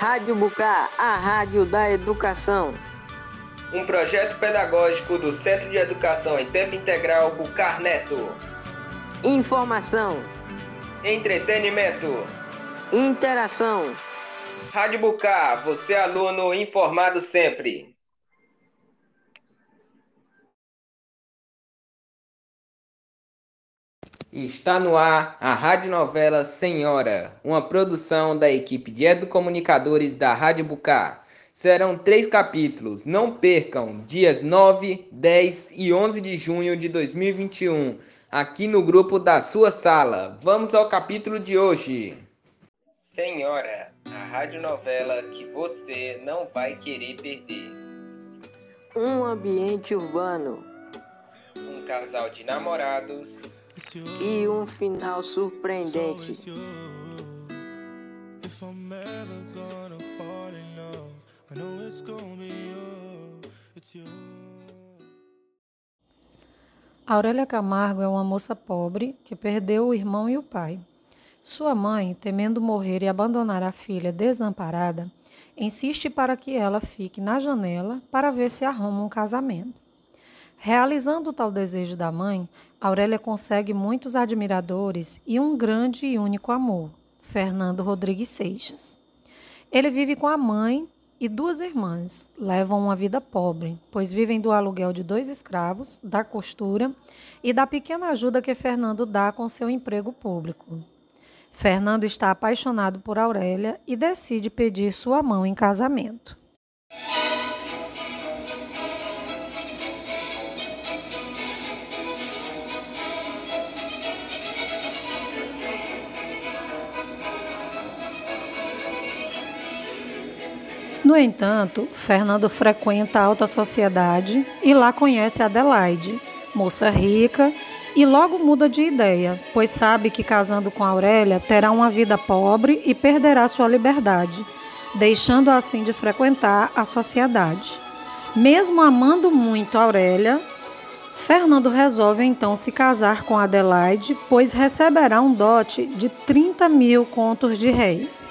Rádio Bucá, a rádio da educação. Um projeto pedagógico do Centro de Educação em Tempo Integral Bucar Neto. Informação. Entretenimento. Interação. Rádio Bucar, você aluno informado sempre. Está no ar a radionovela Senhora, uma produção da equipe de educomunicadores da Rádio Bucar. Serão três capítulos, não percam, dias 9, 10 e 11 de junho de 2021, aqui no grupo da sua sala. Vamos ao capítulo de hoje. Senhora, a radionovela que você não vai querer perder. Um ambiente urbano. Um casal de namorados e um final surpreendente. Aurélia Camargo é uma moça pobre que perdeu o irmão e o pai. Sua mãe, temendo morrer e abandonar a filha desamparada, insiste para que ela fique na janela para ver se arruma um casamento. Realizando tal desejo da mãe, Aurélia consegue muitos admiradores e um grande e único amor, Fernando Rodrigues Seixas. Ele vive com a mãe e duas irmãs. Levam uma vida pobre, pois vivem do aluguel de dois escravos, da costura e da pequena ajuda que Fernando dá com seu emprego público. Fernando está apaixonado por Aurélia e decide pedir sua mão em casamento. No entanto, Fernando frequenta a alta sociedade e lá conhece Adelaide, moça rica, e logo muda de ideia, pois sabe que casando com Aurélia terá uma vida pobre e perderá sua liberdade, deixando assim de frequentar a sociedade. Mesmo amando muito Aurélia, Fernando resolve então se casar com Adelaide, pois receberá um dote de 30 mil contos de réis.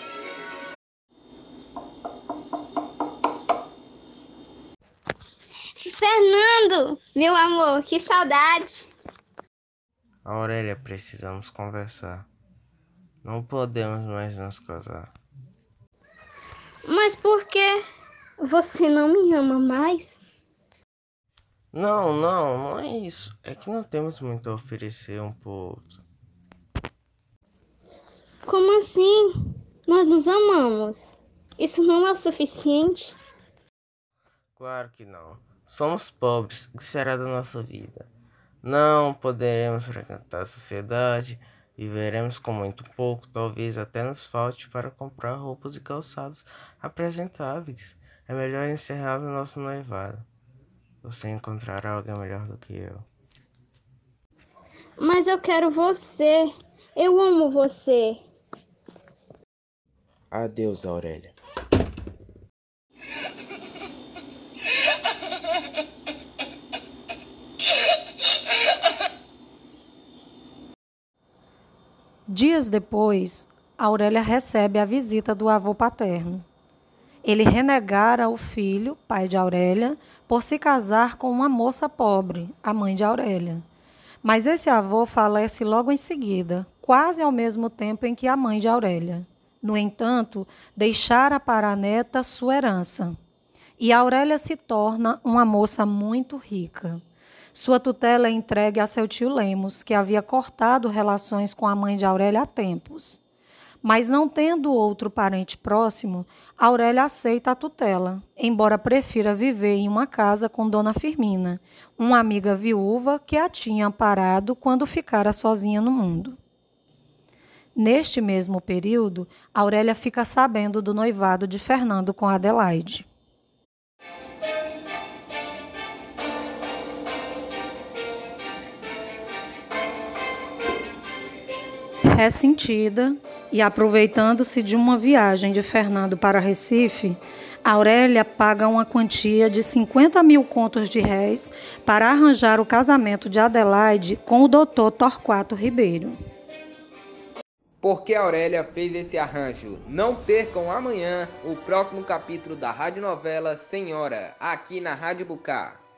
Fernando, meu amor, que saudade. Aurélia, precisamos conversar. Não podemos mais nos casar. Mas por que você não me ama mais? Não, não, não é isso. É que não temos muito a oferecer um pro outro. Como assim? Nós nos amamos. Isso não é o suficiente? Claro que não. Somos pobres, o que será da nossa vida? Não poderemos frequentar a sociedade, viveremos com muito pouco, talvez até nos falte para comprar roupas e calçados apresentáveis. É melhor encerrar o nosso noivado. Você encontrará alguém melhor do que eu. Mas eu quero você. Eu amo você. Adeus, Aurélia. Dias depois, Aurélia recebe a visita do avô paterno. Ele renegara o filho, pai de Aurélia, por se casar com uma moça pobre, a mãe de Aurélia. Mas esse avô falece logo em seguida, quase ao mesmo tempo em que a mãe de Aurélia. No entanto, deixara para a neta sua herança. E Aurélia se torna uma moça muito rica. Sua tutela é entregue a seu tio Lemos, que havia cortado relações com a mãe de Aurélia há tempos. Mas não tendo outro parente próximo, Aurélia aceita a tutela, embora prefira viver em uma casa com Dona Firmina, uma amiga viúva que a tinha amparado quando ficara sozinha no mundo. Neste mesmo período, Aurélia fica sabendo do noivado de Fernando com Adelaide. Ressentida e aproveitando-se de uma viagem de Fernando para Recife, Aurélia paga uma quantia de 50 mil contos de réis para arranjar o casamento de Adelaide com o doutor Torquato Ribeiro. Por que Aurélia fez esse arranjo? Não percam amanhã o próximo capítulo da radionovela Senhora, aqui na Rádio Bucar.